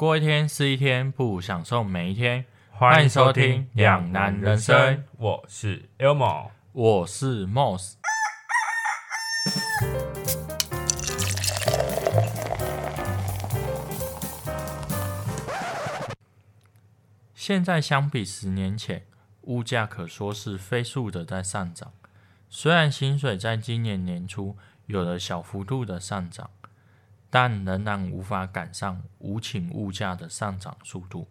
过一天是一天，不如享受每一天。欢迎收听《两难人生》，我是 Elmo。我是 Moss。现在相比十年前，物价可说是飞速的在上涨。虽然薪水在今年年初有了小幅度的上涨，但仍然无法赶上无情物价的上涨速度。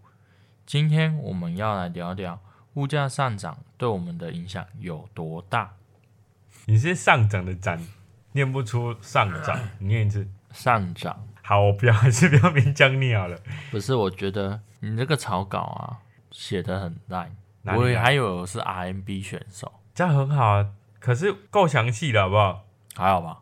今天我们要来聊聊物价上涨对我们的影响有多大。你是上涨的涨，念不出上涨，你念一次。上涨好，我不要，还是不要勉强你好了。不是，我觉得你这个草稿啊写的很烂，我还以为我是 RMB 选手，这样很好啊，可是够详细了，好不好？还好吧？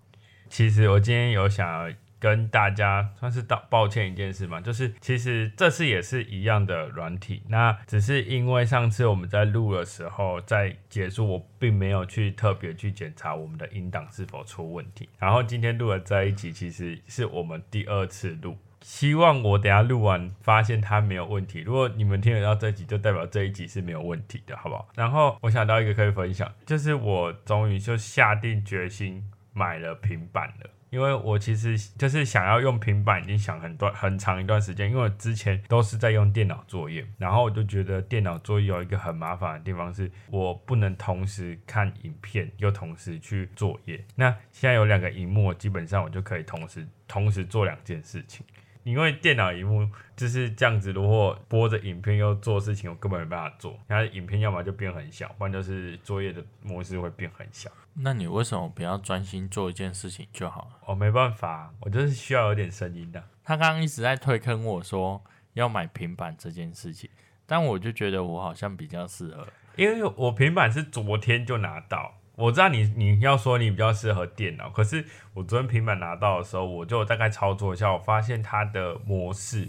其实我今天有想要跟大家算是道抱歉一件事嘛，就是其实这次也是一样的软体，那只是因为上次我们在录的时候，在结束我并没有去特别去检查我们的音档是否出问题，然后今天录的这一集其实是我们第二次录。希望我等下录完发现它没有问题。如果你们听得到这集，就代表这一集是没有问题的，好不好？然后我想到一个可以分享，就是我终于就下定决心买了平板了。因为我其实就是想要用平板，已经想很多很长一段时间。因为我之前都是在用电脑作业，然后我就觉得电脑作业有一个很麻烦的地方，是我不能同时看影片又同时去作业。那现在有两个荧幕，基本上我就可以同时同时做两件事情。因为电脑荧幕就是这样子，如果播着影片又做事情，我根本没办法做。然后影片要么就变很小，不然就是作业的模式会变很小。那你为什么不要专心做一件事情就好了？我、没办法，我就是需要有点声音的。他刚刚一直在推坑我说要买平板这件事情，但我就觉得我好像比较适合。因为我平板是昨天就拿到，我知道你你要说你比较适合电脑，可是我昨天平板拿到的时候，我就大概操作一下，我发现它的模式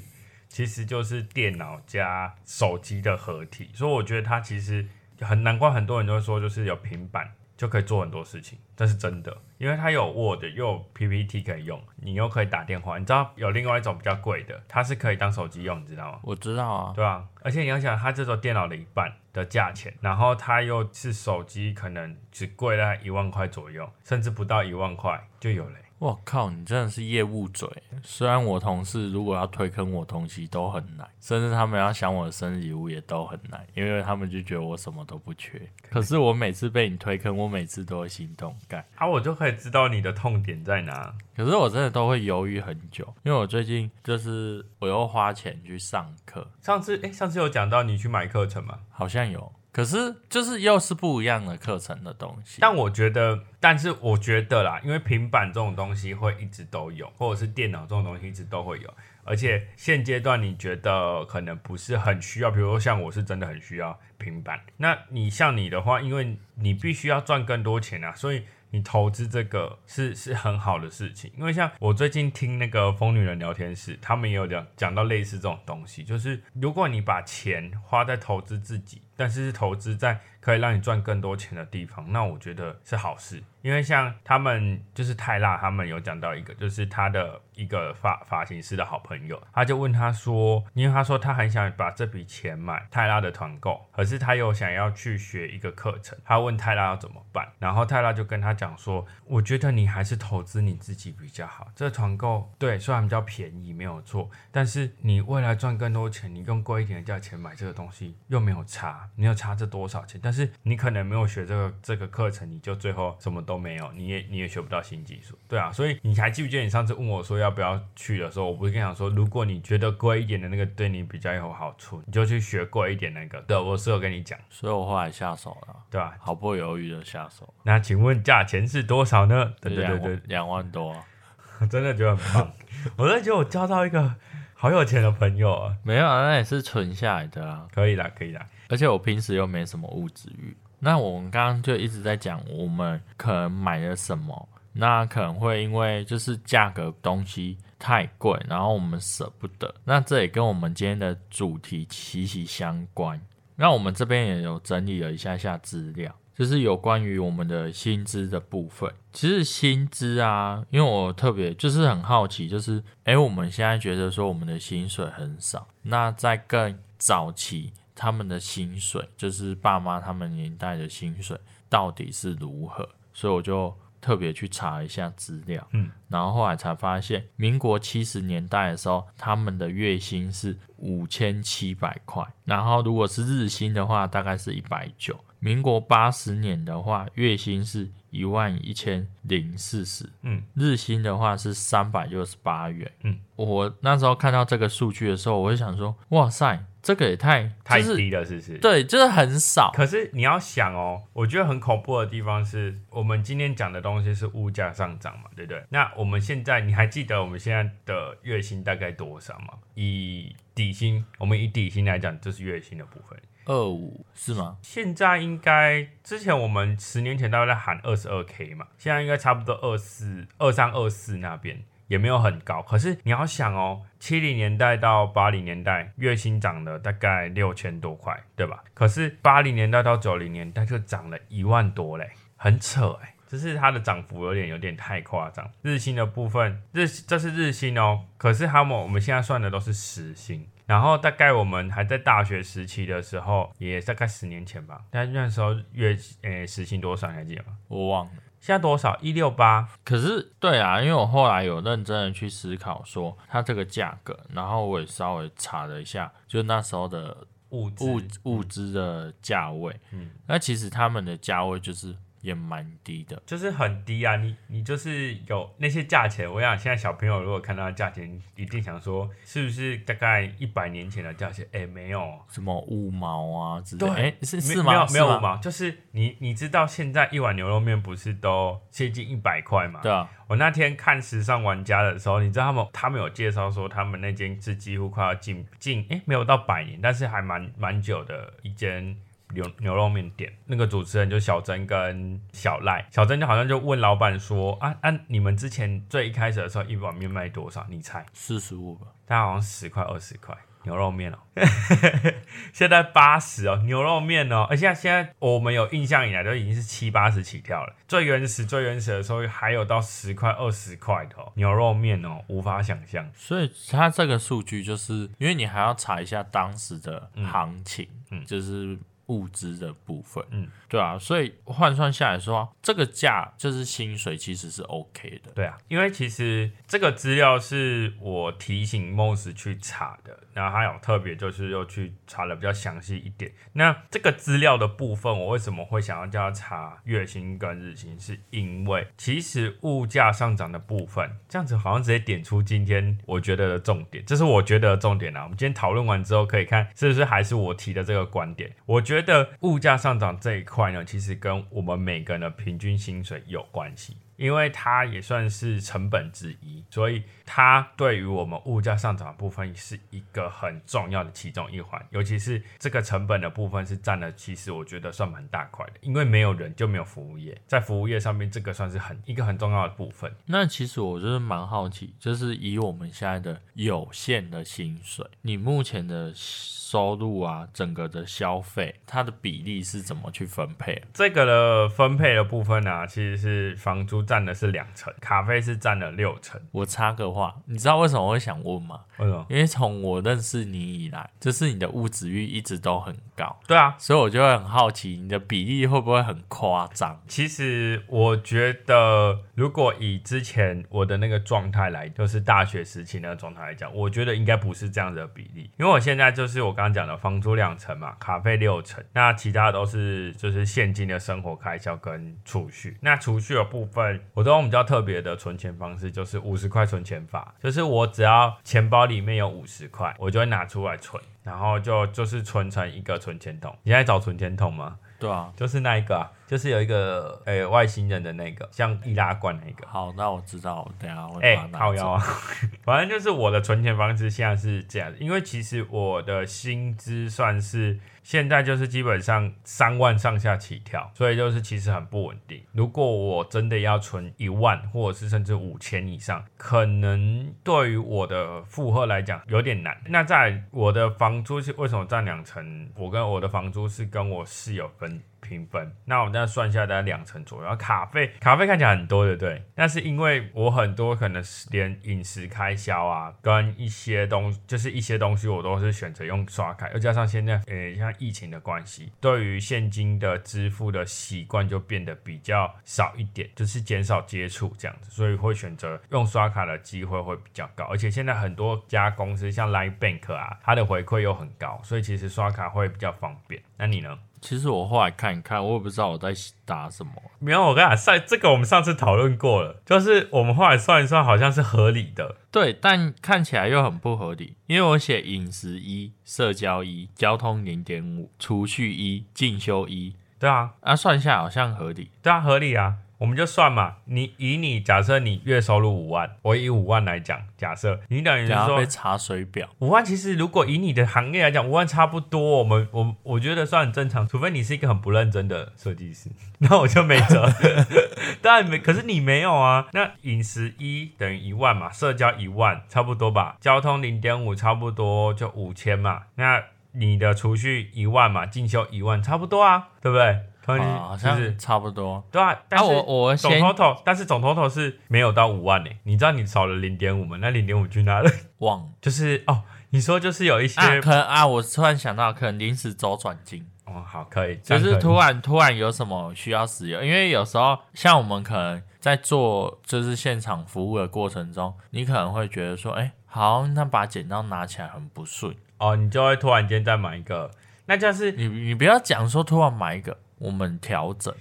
其实就是电脑加手机的合体，所以我觉得它其实很难怪很多人都会说，就是有平板就可以做很多事情，这是真的，因为它有 Word 又有 PPT 可以用，你又可以打电话，你知道有另外一种比较贵的，它是可以当手机用，你知道吗？我知道啊，对啊，而且你要想，它这种电脑的一半的价钱，然后它又是手机，可能只贵在一万块左右，甚至不到一万块就有了欸。我靠，你真的是业务嘴。虽然我同事如果要推坑我东西都很难，甚至他们要想我的生日礼物也都很难，因为他们就觉得我什么都不缺。可是我每次被你推坑，我每次都会心动干。啊，我就可以知道你的痛点在哪。可是我真的都会犹豫很久，因为我最近就是我又花钱去上课，上次哎，上次有讲到你去买课程吗？好像有，可是就是又是不一样的课程的东西。但我觉得，但是我觉得啦，因为平板这种东西会一直都有，或者是电脑这种东西一直都会有，而且现阶段你觉得可能不是很需要，比如说像我是真的很需要平板。那你像你的话，因为你必须要赚更多钱啊，所以你投资这个是是很好的事情。因为像我最近听那个疯女人聊天室，他们也有讲讲到类似这种东西，就是如果你把钱花在投资自己，但是是投资在可以让你赚更多钱的地方，那我觉得是好事。因为像他们就是泰拉，他们有讲到一个，就是他的一个发发型师的好朋友，他就问他说，因为他说他很想把这笔钱买泰拉的团购，可是他又想要去学一个课程，他问泰拉要怎么办，然后泰拉就跟他讲说，我觉得你还是投资你自己比较好，这团购对虽然比较便宜没有错，但是你未来赚更多钱，你用贵一点的价钱买这个东西又没有差，你有差这多少钱？但是你可能没有学这个这个课程，你就最后什么都没有，你也你也学不到新技术，对啊，所以你还记不记得你上次问我说要不要去的时候，我不是跟你讲说，如果你觉得贵一点的那个对你比较有好处，你就去学贵一点那个。对，我是有跟你讲，所以我后来下手了，对吧？毫不犹豫的下手。那请问价钱是多少呢？对对对对，两万多啊、真的觉得很棒，我真的觉得我交到一个好有钱的朋友啊，没有啊，那也是存下来的啊。可以啦，可以啦。而且我平时又没什么物质欲。那我们刚刚就一直在讲，我们可能买了什么，那可能会因为就是价格东西太贵，然后我们舍不得。那这也跟我们今天的主题息息相关。那我们这边也有整理了一下下资料，就是有关于我们的薪资的部分。其实薪资啊，因为我特别就是很好奇，就是诶，我们现在觉得说我们的薪水很少，那在更早期他们的薪水，就是爸妈他们年代的薪水到底是如何？所以我就。特别去查一下资料，嗯，然后后来才发现，民国七十年代的时候，他们的月薪是五千七百块，然后如果是日薪的话，大概是一百九。民国八十年的话，月薪是一万一千零四十，嗯，日薪的话是三百六十八元，嗯，我那时候看到这个数据的时候，我就想说，哇塞！这个也太太低了，是不是？对，就是很少。可是你要想哦，我觉得很恐怖的地方是我们今天讲的东西是物价上涨嘛，对不对？那我们现在你还记得我们现在的月薪大概多少吗？以底薪，我们以底薪来讲，这是月薪的部分，二五是吗？现在应该之前我们十年前大概在喊二十二 k 嘛，现在应该差不多二四二三二四那边。也没有很高，可是你要想哦，七零年代到八零年代月薪涨了大概六千多块，对吧？可是八零年代到九零年代就涨了一万多嘞，很扯哎，只是它的涨幅有点有点太夸张。日薪的部分，日这是日薪哦，可是他们我们现在算的都是时薪，然后大概我们还在大学时期的时候，也大概十年前吧，但那时候月诶时薪多少还记得吗？我忘了。现在多少？一六八。可是，对啊，因为我后来有认真的去思考，说它这个价格，然后我也稍微查了一下，就那时候的物物物资的价位。嗯，那其实他们的价位就是。也蛮低的，就是很低啊！你你就是有那些价钱，我想现在小朋友如果看到价钱，一定想说是不是大概一百年前的价钱？哎，没有什么五毛啊之类。对，是是吗？没有没有五毛，就是你你知道现在一碗牛肉面不是都接近一百块吗？对啊。我那天看时尚玩家的时候，你知道他们他们有介绍说他们那间是几乎快要进进哎没有到百年，但是还蛮蛮久的一间。牛牛肉面店那个主持人就小珍跟小赖，小珍就好像就问老板说：“啊啊，你们之前最一开始的时候一碗面卖多少？你猜？四十五吧？大概好像十块二十块牛肉面哦，现在八十哦牛肉面哦，而且现在我们有印象以来都已经是七八十起跳了。最原始最原始的时候还有到十块二十块的牛肉面哦，无法想象。所以它这个数据就是因为你还要查一下当时的行情，嗯，就是。物资的部分，嗯，对啊，所以换算下来说，这个价就是薪水其实是 OK 的，对啊，因为其实这个资料是我提醒 Moss 去查的，然后他有特别就是又去查的比较详细一点。那这个资料的部分，我为什么会想要叫他查月薪跟日薪？是因为其实物价上涨的部分，这样子好像直接点出今天我觉得的重点，这是我觉得的重点啊。我们今天讨论完之后，可以看是不是还是我提的这个观点，我觉。觉得物价上涨这一块呢，其实跟我们每个人的平均薪水有关系。因为它也算是成本之一，所以它对于我们物价上涨的部分是一个很重要的其中一环。尤其是这个成本的部分是占了，其实我觉得算蛮大块的。因为没有人就没有服务业，在服务业上面，这个算是很一个很重要的部分。那其实我就是蛮好奇，就是以我们现在的有限的薪水，你目前的收入啊，整个的消费，它的比例是怎么去分配？这个的分配的部分呢，其实是房租。占的是两成，咖啡是占了六成。我插个话，你知道为什么我会想问吗？为什么？因为从我认识你以来，就是你的物质欲一直都很高。对啊，所以我就会很好奇，你的比例会不会很夸张？其实我觉得，如果以之前我的那个状态来，就是大学时期那个状态来讲，我觉得应该不是这样的比例。因为我现在就是我刚刚讲的房租两成嘛，卡费六成，那其他都是就是现金的生活开销跟储蓄。那储蓄的部分。我都用比较特别的存钱方式，就是五十块存钱法，就是我只要钱包里面有五十块，我就会拿出来存，然后就就是存成一个存钱筒。你在找存钱筒吗？对啊，就是那一个啊，就是有一个诶外星人的那个，像易拉罐那个。好，那我知道，等下我哎靠腰啊，反正就是我的存钱方式现在是这样，因为其实我的薪资算是。现在就是基本上三万上下起跳，所以就是其实很不稳定。如果我真的要存一万，或者是甚至五千以上，可能对于我的负荷来讲有点难。那在我的房租是为什么占两成？我跟我的房租是跟我室友分。平分，那我们这样算下来大概两成左右。卡费卡费看起来很多，对不对？那是因为我很多可能是连饮食开销啊，跟一些东就是一些东西我都是选择用刷卡，又加上现在呃像疫情的关系，对于现金的支付的习惯就变得比较少一点，就是减少接触这样子，所以会选择用刷卡的机会会比较高。而且现在很多家公司像 Line Bank 啊，它的回馈又很高，所以其实刷卡会比较方便。那你呢？其实我后来看一看，我也不知道我在打什么。没有，我跟你讲，上这个我们上次讨论过了，就是我们后来算一算，好像是合理的。对，但看起来又很不合理，因为我写饮食一、社交一、交通零点五、储蓄一、进修一，对啊，啊，算一下来好像合理。对啊，合理啊。我们就算嘛，你以你假设你月收入五万，我以五万来讲，假设你等于是说被查水表五万，其实如果以你的行业来讲，五万差不多，我们我我觉得算很正常，除非你是一个很不认真的设计师，那我就没辙。当然没，可是你没有啊。那饮食一等于一万嘛，社交一万差不多吧，交通零点五差不多就五千嘛。那你的储蓄一万嘛，进修一万差不多啊，对不对？好像差不多，对啊。但我我总 total，但是总 total 是没有到五万呢。你知道你少了零点五吗？那零点五去哪了？忘，就是哦，你说就是有一些可能啊，我突然想到，可能临时周转金。哦，好，可以，就是突然突然有什么需要使用，因为有时候像我们可能在做就是现场服务的过程中，你可能会觉得说，哎，好，那把剪刀拿起来很不顺哦，你就会突然间再买一个，那就是你你不要讲说突然买一个。我们调整，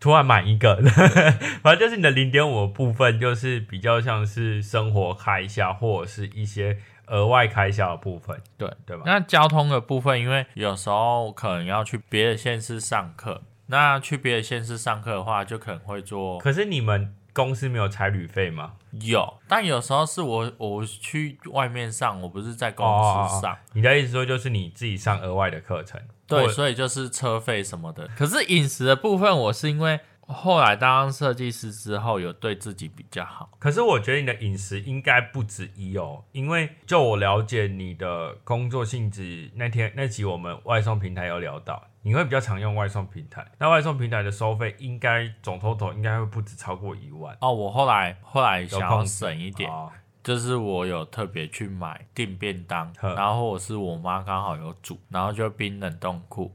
突然买一个，反正就是你的零点五部分，就是比较像是生活开销或者是一些额外开销的部分，对对吧？那交通的部分，因为有时候可能要去别的县市上课，那去别的县市上课的话，就可能会做。可是你们公司没有差旅费吗？有，但有时候是我我去外面上，我不是在公司上。你的意思说，就是你自己上额外的课程？对，所以就是车费什么的。可是饮食的部分，我是因为后来当设计师之后，有对自己比较好。可是我觉得你的饮食应该不止一哦，因为就我了解你的工作性质，那天那集我们外送平台有聊到，你会比较常用外送平台。那外送平台的收费应该总 total 应该会不止超过一万哦。我后来后来想要省一点。就是我有特别去买订便当，然后我是我妈刚好有煮，然后就冰冷冻库，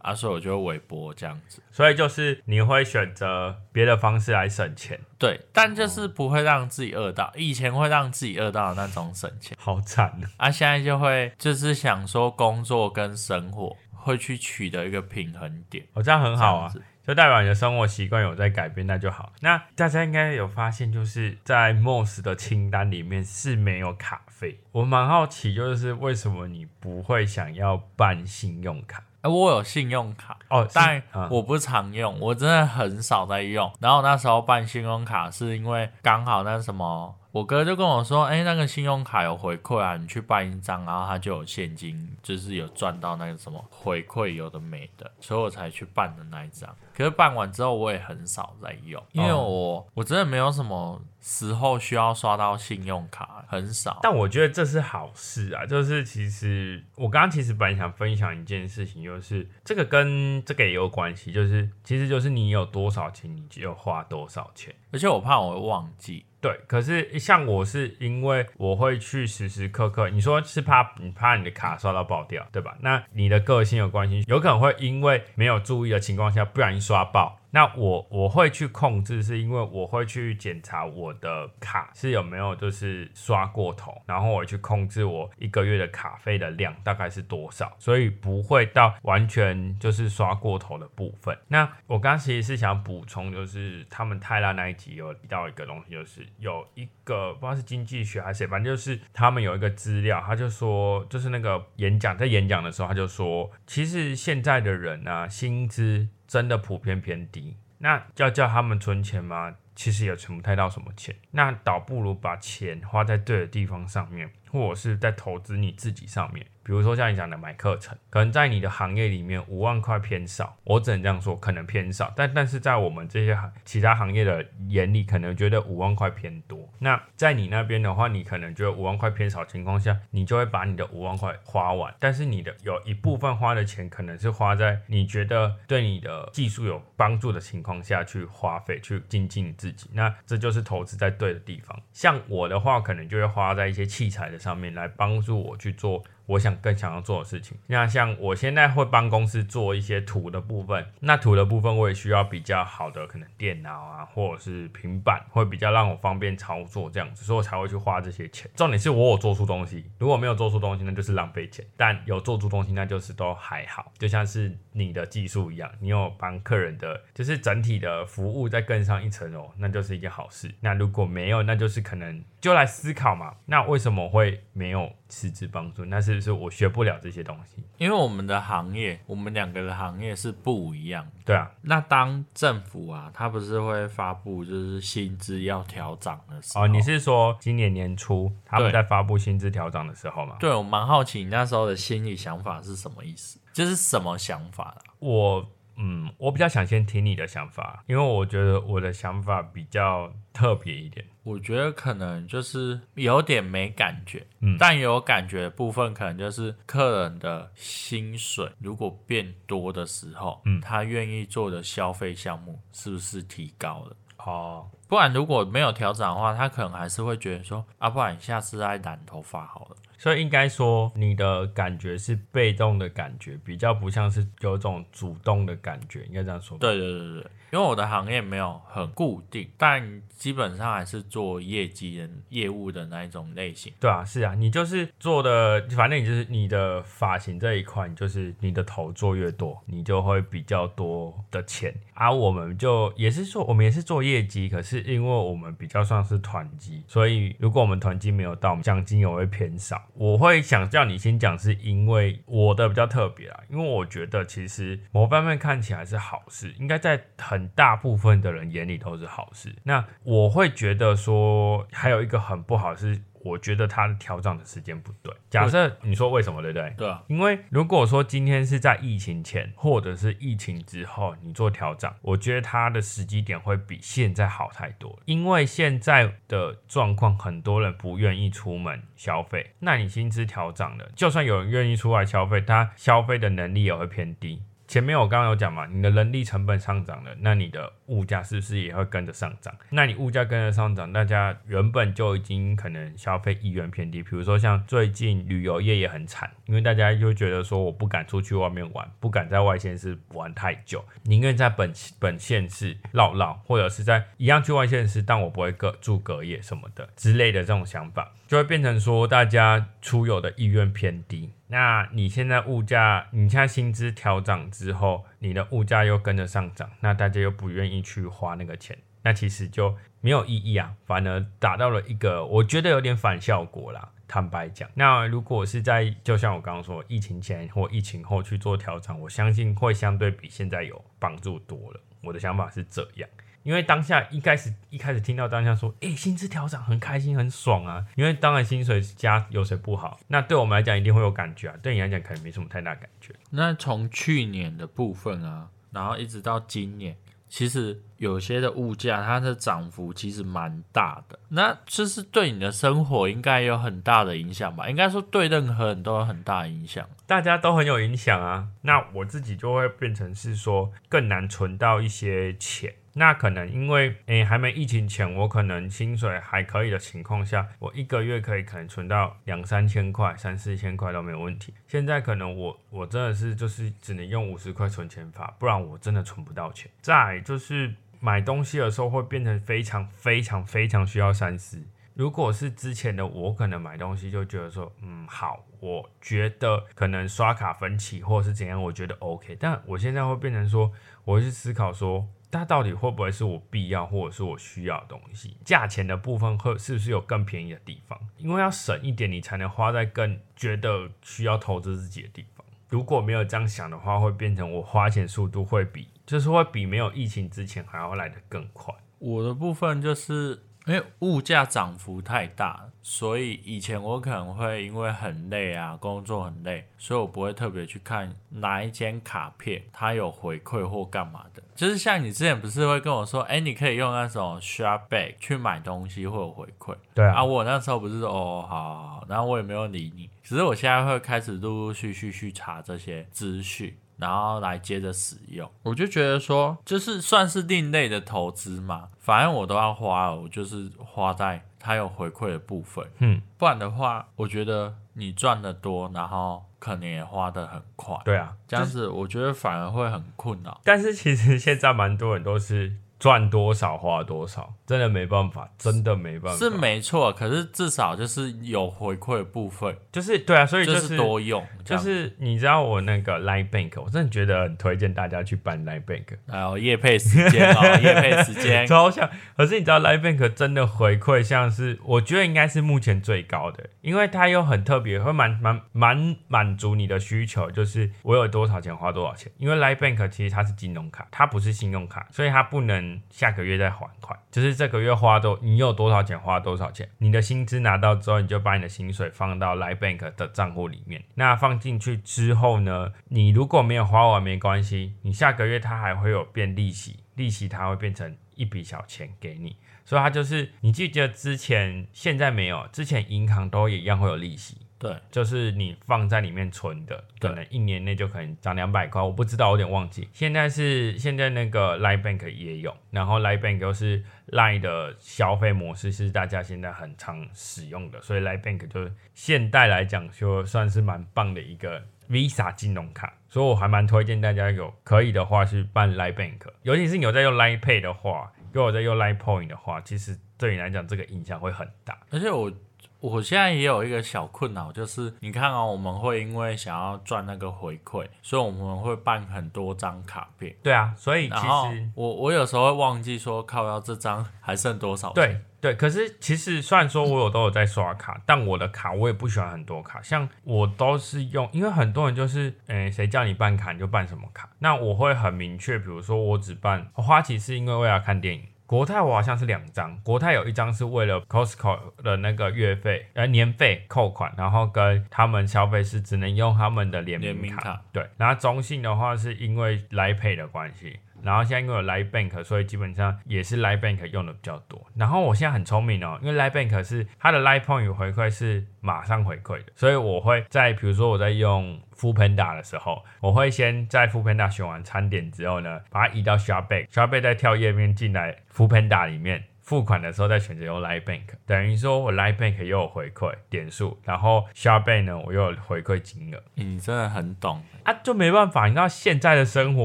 啊，所以我就微波这样子。所以就是你会选择别的方式来省钱，对，但就是不会让自己饿到，以前会让自己饿到的那种省钱，好惨啊！现在就会就是想说工作跟生活会去取得一个平衡点，哦，这样很好啊。就代表你的生活习惯有在改变，那就好。那大家应该有发现，就是在 Moss 的清单里面是没有卡费。我蛮好奇，就是为什么你不会想要办信用卡？哎，我有信用卡哦，但我不常用，我真的很少在用。然后那时候办信用卡是因为刚好那什么。我哥就跟我说：“哎，那个信用卡有回馈啊，你去办一张，然后他就有现金，就是有赚到那个什么回馈，有的没的，所以我才去办的那一张。可是办完之后，我也很少在用，因为我我真的没有什么时候需要刷到信用卡，很少。但我觉得这是好事啊，就是其实我刚刚其实本来想分享一件事情，就是这个跟这个也有关系，就是其实就是你有多少钱，你就花多少钱，而且我怕我会忘记。”对，可是像我是因为我会去时时刻刻，你说是怕你怕你的卡刷到爆掉，对吧？那你的个性有关系，有可能会因为没有注意的情况下，不小心刷爆。那我我会去控制，是因为我会去检查我的卡是有没有就是刷过头，然后我去控制我一个月的卡费的量大概是多少，所以不会到完全就是刷过头的部分。那我刚其实是想补充，就是他们泰拉那一集有提到一个东西，就是有一个不知道是经济学还是谁，反正就是他们有一个资料，他就说就是那个演讲在演讲的时候，他就说其实现在的人啊，薪资。真的普遍偏低，那要叫他们存钱吗？其实也存不太到什么钱，那倒不如把钱花在对的地方上面，或者是在投资你自己上面。比如说像你讲的买课程，可能在你的行业里面五万块偏少，我只能这样说，可能偏少。但但是在我们这些行其他行业的眼里，可能觉得五万块偏多。那在你那边的话，你可能觉得五万块偏少情况下，你就会把你的五万块花完。但是你的有一部分花的钱，可能是花在你觉得对你的技术有帮助的情况下去花费，去精进自己。那这就是投资在对的地方。像我的话，可能就会花在一些器材的上面，来帮助我去做。我想更想要做的事情，那像我现在会帮公司做一些图的部分，那图的部分我也需要比较好的可能电脑啊，或者是平板，会比较让我方便操作这样子，所以我才会去花这些钱。重点是我有做出东西，如果没有做出东西，那就是浪费钱；但有做出东西，那就是都还好。就像是你的技术一样，你有帮客人的，就是整体的服务再更上一层楼，那就是一件好事。那如果没有，那就是可能就来思考嘛，那为什么会没有实质帮助？那是。就是我学不了这些东西，因为我们的行业，我们两个的行业是不一样。对啊，那当政府啊，他不是会发布就是薪资要调涨的时候？哦，你是说今年年初他们在发布薪资调涨的时候吗？对，我蛮好奇你那时候的心理想法是什么意思？就是什么想法？我。嗯，我比较想先听你的想法，因为我觉得我的想法比较特别一点。我觉得可能就是有点没感觉，嗯，但有感觉的部分可能就是客人的薪水如果变多的时候，嗯，他愿意做的消费项目是不是提高了？哦，不然如果没有调整的话，他可能还是会觉得说，啊，不然下次再染头发好了。所以应该说，你的感觉是被动的感觉，比较不像是有种主动的感觉，应该这样说。对对对对。因为我的行业没有很固定，但基本上还是做业绩的业务的那一种类型。对啊，是啊，你就是做的，反正你就是你的发型这一块，就是你的头做越多，你就会比较多的钱。而我们就也是做，我们也是做业绩，可是因为我们比较算是团积，所以如果我们团积没有到，奖金也会偏少。我会想叫你先讲，是因为我的比较特别啊，因为我觉得其实某方面看起来是好事，应该在很。大部分的人眼里都是好事，那我会觉得说还有一个很不好是。我觉得它调整的时间不对。假设你说为什么，对不对？对啊。因为如果说今天是在疫情前或者是疫情之后你做调整，我觉得它的时机点会比现在好太多。因为现在的状况，很多人不愿意出门消费，那你薪资调整了，就算有人愿意出来消费，他消费的能力也会偏低。前面我刚刚有讲嘛，你的人力成本上涨了，那你的物价是不是也会跟着上涨？那你物价跟着上涨，大家原本就已经可能消费意愿偏低。比如说像最近旅游业也很惨，因为大家就觉得说我不敢出去外面玩，不敢在外县市玩太久，宁愿在本本县市绕绕，或者是在一样去外县市，但我不会隔住隔夜什么的之类的这种想法，就会变成说大家出游的意愿偏低。那你现在物价，你现在薪资调涨之后，你的物价又跟着上涨，那大家又不愿意去花那个钱，那其实就没有意义啊，反而达到了一个我觉得有点反效果啦。坦白讲，那如果是在就像我刚刚说，疫情前或疫情后去做调整，我相信会相对比现在有帮助多了。我的想法是这样。因为当下一开始一开始听到当下说，哎，薪资调涨很开心很爽啊！因为当然薪水加有谁不好？那对我们来讲一定会有感觉啊，对你来讲可能没什么太大感觉。那从去年的部分啊，然后一直到今年，其实有些的物价它的涨幅其实蛮大的，那这是对你的生活应该有很大的影响吧？应该说对任何人都有很大影响，大家都很有影响啊。那我自己就会变成是说更难存到一些钱。那可能因为诶还没疫情前，我可能薪水还可以的情况下，我一个月可以可能存到两三千块、三四千块都没有问题。现在可能我我真的是就是只能用五十块存钱法，不然我真的存不到钱。再就是买东西的时候会变成非常非常非常需要三思。如果是之前的我，可能买东西就觉得说，嗯好，我觉得可能刷卡分期或是怎样，我觉得 OK。但我现在会变成说，我会去思考说。它到底会不会是我必要或者是我需要的东西？价钱的部分会是不是有更便宜的地方？因为要省一点，你才能花在更觉得需要投资自己的地方。如果没有这样想的话，会变成我花钱速度会比就是会比没有疫情之前还要来得更快。我的部分就是。因为物价涨幅太大，所以以前我可能会因为很累啊，工作很累，所以我不会特别去看哪一间卡片它有回馈或干嘛的。就是像你之前不是会跟我说，哎，你可以用那种 shop back 去买东西会有回馈。对啊，我那时候不是说哦，好好好，然后我也没有理你。只是我现在会开始陆陆续续去查这些资讯。然后来接着使用，我就觉得说，就是算是另类的投资嘛，反正我都要花，我就是花在它有回馈的部分，嗯，不然的话，我觉得你赚的多，然后可能也花的很快，对啊，这样子我觉得反而会很困扰。但是其实现在蛮多人都是。赚多少花多少，真的没办法，真的没办法。是没错，可是至少就是有回馈的部分，就是对啊，所以就是多用。就是你知道我那个 Line Bank，我真的觉得很推荐大家去办 Line Bank。还有夜配时间啊，夜配时间 超像。可是你知道 Line Bank 真的回馈像是，我觉得应该是目前最高的，因为它又很特别，会满满满满足你的需求，就是我有多少钱花多少钱。因为 Line Bank 其实它是金融卡，它不是信用卡，所以它不能。下个月再还款，就是这个月花多，你有多少钱花多少钱。你的薪资拿到之后，你就把你的薪水放到 Line Bank 的账户里面。那放进去之后呢，你如果没有花完没关系，你下个月它还会有变利息，利息它会变成一笔小钱给你。所以它就是，你记得之前现在没有，之前银行都一样会有利息。对，就是你放在里面存的，可能一年内就可能涨两百块，我不知道，有点忘记。现在是现在那个 Line Bank 也有，然后 Line Bank 又是 Line 的消费模式是大家现在很常使用的，所以 Line Bank 就是现代来讲就算是蛮棒的一个 Visa 金融卡，所以我还蛮推荐大家有可以的话去办 Line Bank，尤其是你有在用 Line Pay 的话，如果在用 Line Point 的话，其实对你来讲这个影响会很大，而且我。我现在也有一个小困扰，就是你看啊，我们会因为想要赚那个回馈，所以我们会办很多张卡片。对啊，所以其实我我有时候会忘记说，靠，要这张还剩多少？对对，可是其实虽然说我有都有在刷卡，但我的卡我也不喜欢很多卡，像我都是用，因为很多人就是，诶，谁叫你办卡你就办什么卡，那我会很明确，比如说我只办花旗是因为为了看电影。国泰我好像是两张，国泰有一张是为了 Costco 的那个月费呃年费扣款，然后跟他们消费是只能用他们的联名卡，对，然后中信的话是因为来 Pay 的关系。然后现在因为有 Live Bank，所以基本上也是 Live Bank 用的比较多。然后我现在很聪明哦，因为 Live Bank 是它的 Live Point 回馈是马上回馈的，所以我会在比如说我在用 f o o Panda 的时候，我会先在 f o o Panda 选完餐点之后呢，把它移到 Shop Back，Shop Back 再跳页面进来 f o o Panda 里面。付款的时候再选择用 Line Bank，等于说我 Line Bank 又有回馈点数，然后 Shop Bank 呢我又有回馈金额。你真的很懂啊，就没办法。你知道现在的生活，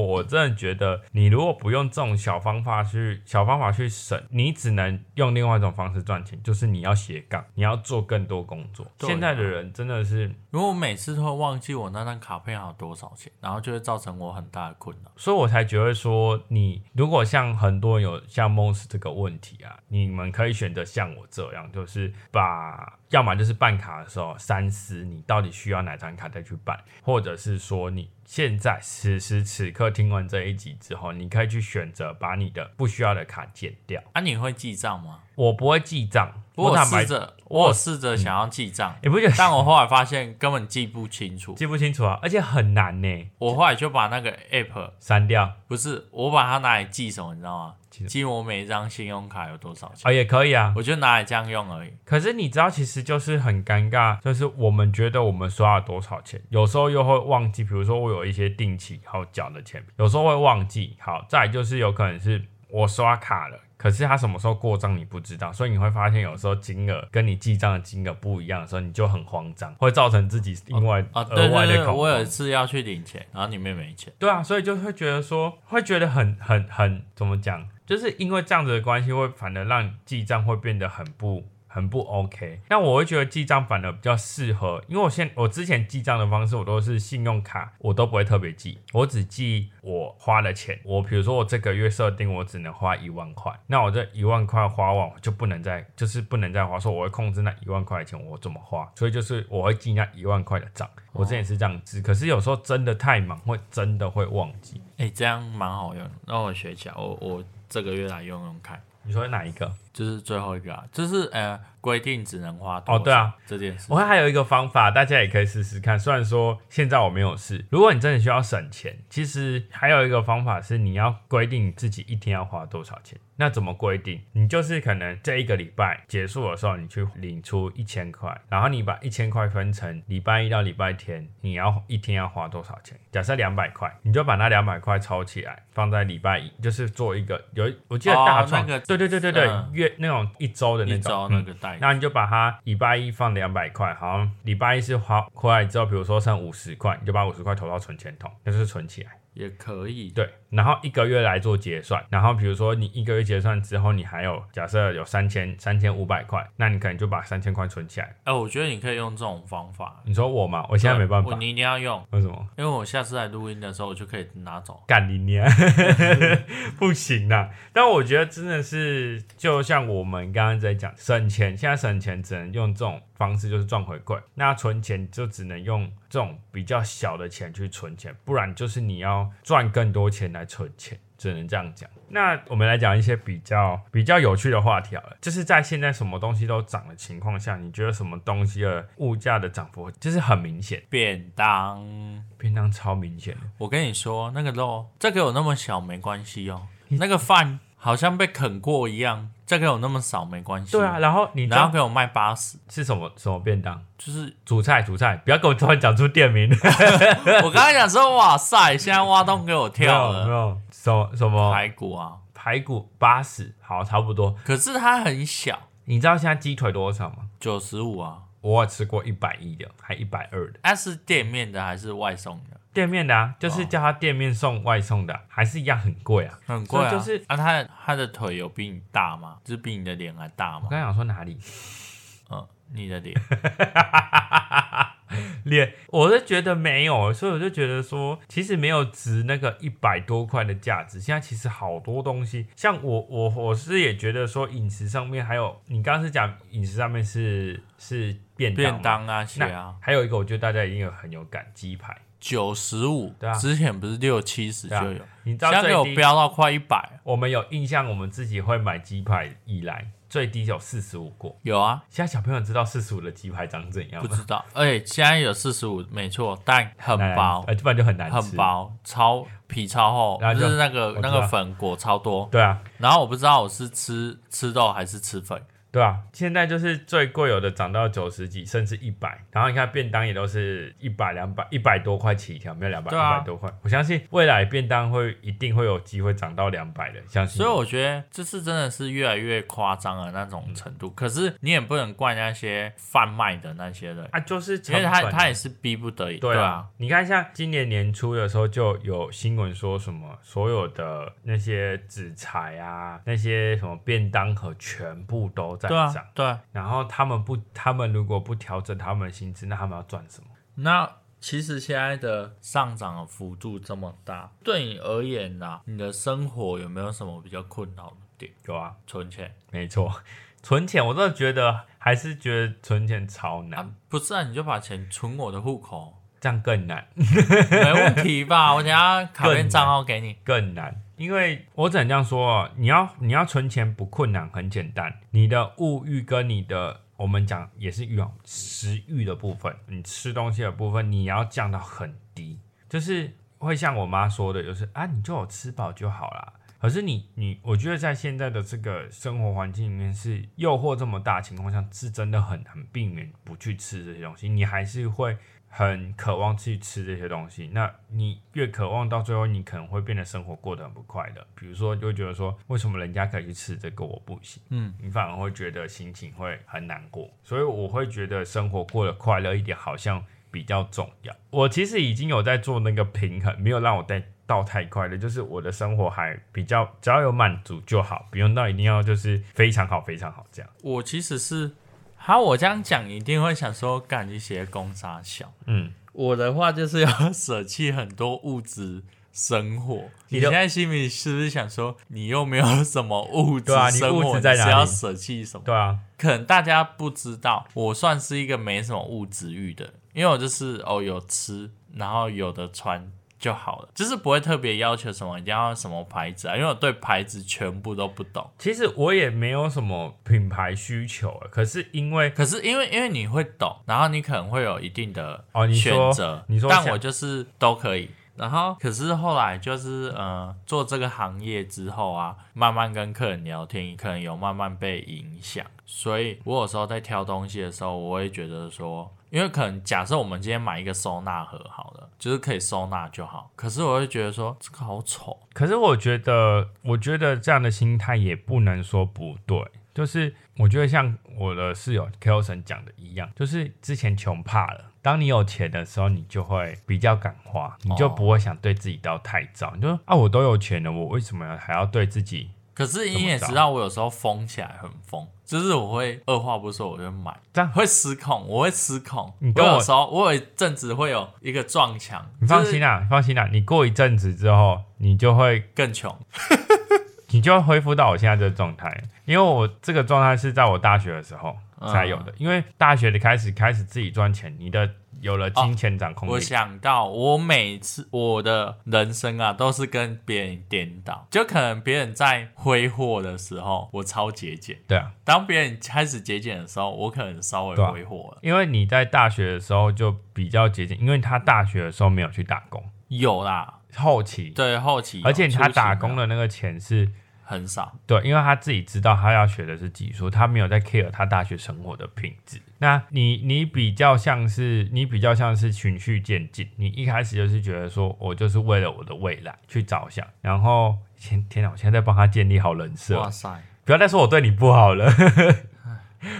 我真的觉得你如果不用这种小方法去小方法去省，你只能用另外一种方式赚钱，就是你要斜杠，你要做更多工作。现在的人真的是，如果我每次都会忘记我那张卡片还有多少钱，然后就会造成我很大的困扰。所以我才觉得说，你如果像很多人有像 Mos 这个问题啊。你们可以选择像我这样，就是把，要么就是办卡的时候三思，你到底需要哪张卡再去办，或者是说你现在此时此刻听完这一集之后，你可以去选择把你的不需要的卡剪掉。啊，你会记账吗？我不会记账，我试着，我试着想要记账，也不觉得，但我后来发现根本记不清楚，记不清楚啊，而且很难呢。我后来就把那个 app 删掉，不是，我把它拿来记什么，你知道吗？记我每一张信用卡有多少钱啊，也可以啊，我就拿来这样用而已。可是你知道，其实实就是很尴尬，就是我们觉得我们刷了多少钱，有时候又会忘记。比如说我有一些定期好缴的钱，有时候会忘记。好，再就是有可能是我刷卡了。可是他什么时候过账你不知道，所以你会发现有时候金额跟你记账的金额不一样的时候，你就很慌张，会造成自己另外额外的恐我有一次要去领钱，然后里面没钱。对啊，所以就会觉得说，会觉得很很很怎么讲，就是因为这样子的关系，会反而让记账会变得很不。很不 OK，那我会觉得记账反而比较适合，因为我现我之前记账的方式，我都是信用卡，我都不会特别记，我只记我花的钱。我比如说我这个月设定我只能花一万块，那我这一万块花完我就不能再就是不能再花，说我会控制那一万块钱我怎么花，所以就是我会记那一万块的账。我之前是这样子，可是有时候真的太忙，会真的会忘记。哎，这样蛮好用，让我学起来，我我这个月来用用看。你说哪一个？就是最后一个啊，就是呃规定只能花多哦对啊这件事我。还有一个方法，大家也可以试试看。虽然说现在我没有试，如果你真的需要省钱，其实还有一个方法是你要规定你自己一天要花多少钱。那怎么规定？你就是可能这一个礼拜结束的时候，你去领出一千块，然后你把一千块分成礼拜一到礼拜天，你要一天要花多少钱？假设两百块，你就把那两百块抄起来，放在礼拜一，就是做一个有我记得哦大创、那个对对对对对、嗯月那种一周的那一种周那个代然后你就把它礼拜一放两百块，好像礼拜一是花回来之后，比如说剩五十块，你就把五十块投到存钱筒，那就是存起来。也可以。对，然后一个月来做结算，然后比如说你一个月结算之后，你还有假设有三千三千五百块，那你可能就把三千块存起来。哎、我觉得你可以用这种方法。你说我嘛？我现在没办法，我你一定要用，为什么？因为我下次来录音的时候，我就可以拿走。干你娘！不行啦！但我觉得真的是，就像我们刚刚在讲省钱，现在省钱只能用这种方式，就是赚回馈。那存钱就只能用这种比较小的钱去存钱，不然就是你要赚更多钱来存钱。只能这样讲。那我们来讲一些比较比较有趣的话题好了，就是在现在什么东西都涨的情况下，你觉得什么东西的物价的涨幅就是很明显，便当，便当超明显的。我跟你说，那个肉这个有那么小没关系哦，那个饭好像被啃过一样，这个有那么少没关系。对啊，，然后你然后给我卖八十，是什么什么便当？就是主菜，主菜，不要给我突然讲出店名。我刚才讲说，哇塞，现在挖洞给我跳了，有什么什么排骨啊，排骨八十，好，差不多。可是它很小，你知道现在鸡腿多少吗？九十五啊，我有吃过一百一的，还一百二的。它是店面的还是外送的？店面的啊，就是叫他店面送外送的啊、还是一样很贵啊。很贵啊，所以就是啊，他他的腿有比你大吗？就是比你的脸还大吗？我刚想说哪里嗯，你的脸，脸，我是觉得没有，所以我就觉得说，其实没有值那个一百多块的价值。现在其实好多东西，像我我我是也觉得说，饮食上面还有，你刚刚是讲饮食上面是是便当嘛便当啊，些啊，还有一个，我觉得大家一定有很有感，鸡排。九十五，对啊。之前不是六七十就有，你知现在给我道最低，飙到快一百，我们有印象，我们自己会买鸡排以来，最低有四十五过。有啊，现在小朋友知道四十五的鸡排长怎样吗？不知道，而且现在有四十五，没错，但很薄，呃，不然就很难吃。很。薄，超皮超厚，然后就就是那个那个粉裹超多，对啊，然后我不知道我是吃吃肉还是吃粉，对啊，现在就是最贵有的涨到九十几，甚至一百。然后你看便当也都是一百、两百、一百多块起条，没有两百、一百多块。我相信未来便当会一定会有机会涨到两百的，相信。所以我觉得这次真的是越来越夸张的那种程度。可是你也不能怪那些贩卖的那些人，啊，就是因为他他也是逼不得已，对啊，啊，你看像今年年初的时候就有新闻说什么，所有的那些纸材啊，那些什么便当盒全部都在对啊。，对啊。然后他们不，他们如果不调整他们的薪资，那他们要赚什么？那其实现在的上涨的幅度这么大，对你而言啊，你的生活有没有什么比较困扰的点？有啊，存钱没错，存钱我真的觉得还是觉得存钱超难，啊，不是啊，你就把钱存我的户口，这样更难，没问题吧？我等下卡片账号给你。更难。因为我只能这样说哦，你要你要存钱不困难，很简单。你的物欲跟你的我们讲也是欲望，食欲的部分，你吃东西的部分，你要降到很低，就是会像我妈说的，就是啊，你就有吃饱就好啦。可是你你，我觉得在现在的这个生活环境里面，是诱惑这么大情况下，是真的很难避免不去吃这些东西，你还是会很渴望去吃这些东西。那你越渴望，到最后你可能会变得生活过得很不快乐。比如说，就会觉得说，为什么人家可以去吃这个，我不行？嗯，你反而会觉得心情会很难过。所以我会觉得生活过得快乐一点，好像比较重要。我其实已经有在做那个平衡，没有让我带到太快乐，就是我的生活还比较只要有满足就好，不用到一定要就是非常好非常好这样。我其实是，好，我这样讲一定会想说，干一些攻杀小。嗯，我的话就是要舍弃很多物质生活。你现在心里是不是想说，你又没有什么物质生活，在哪里是要舍弃什么？对啊，可能大家不知道，我算是一个没什么物质欲的，因为我就是哦有吃，然后有的穿就好了，就是不会特别要求什么一定要什么牌子啊，因为我对牌子全部都不懂。其实我也没有什么品牌需求，可是因为可是因为因为你会懂，然后你可能会有一定的哦选择，你说但我就是都可以。然后，可是后来就是呃，做这个行业之后啊，慢慢跟客人聊天，可能有慢慢被影响。所以我有时候在挑东西的时候，我会觉得说，因为可能假设我们今天买一个收纳盒好了，就是可以收纳就好。可是我会觉得说，这个好丑。可是我觉得，我觉得这样的心态也不能说不对。就是我觉得像我的室友 k e l s o n 讲的一样，就是之前穷怕了，当你有钱的时候，你就会比较敢花，你就不会想对自己到太糟。你就说啊，我都有钱了，我为什么还要对自己？可是你也知道，我有时候疯起来很疯，就是我会二话不说我就买，这样会失控，我会失控。你跟我我有时候我有一阵子会有一个撞墙，你放心啦，你放心啦，你过一阵子之后，你就会更穷。你就会恢复到我现在这个状态，因为我这个状态是在我大学的时候才有的。因为大学的开始开始自己赚钱，你的有了金钱掌控力。我想到，我每次我的人生啊，都是跟别人颠倒，就可能别人在挥霍的时候，我超节俭；对啊，当别人开始节俭的时候，我可能稍微挥霍了。因为你在大学的时候就比较节俭，因为他大学的时候没有去打工，有啦，后期，对后期，而且他打工的那个钱是很少。对，因为他自己知道他要学的是技术，他没有在 care 他大学生活的品质。那你你比较像是你比较像是循序渐进，你一开始就是觉得说我就是为了我的未来去着想，然后天天哪，我现在在帮他建立好人设哇，塞，不要再说我对你不好了。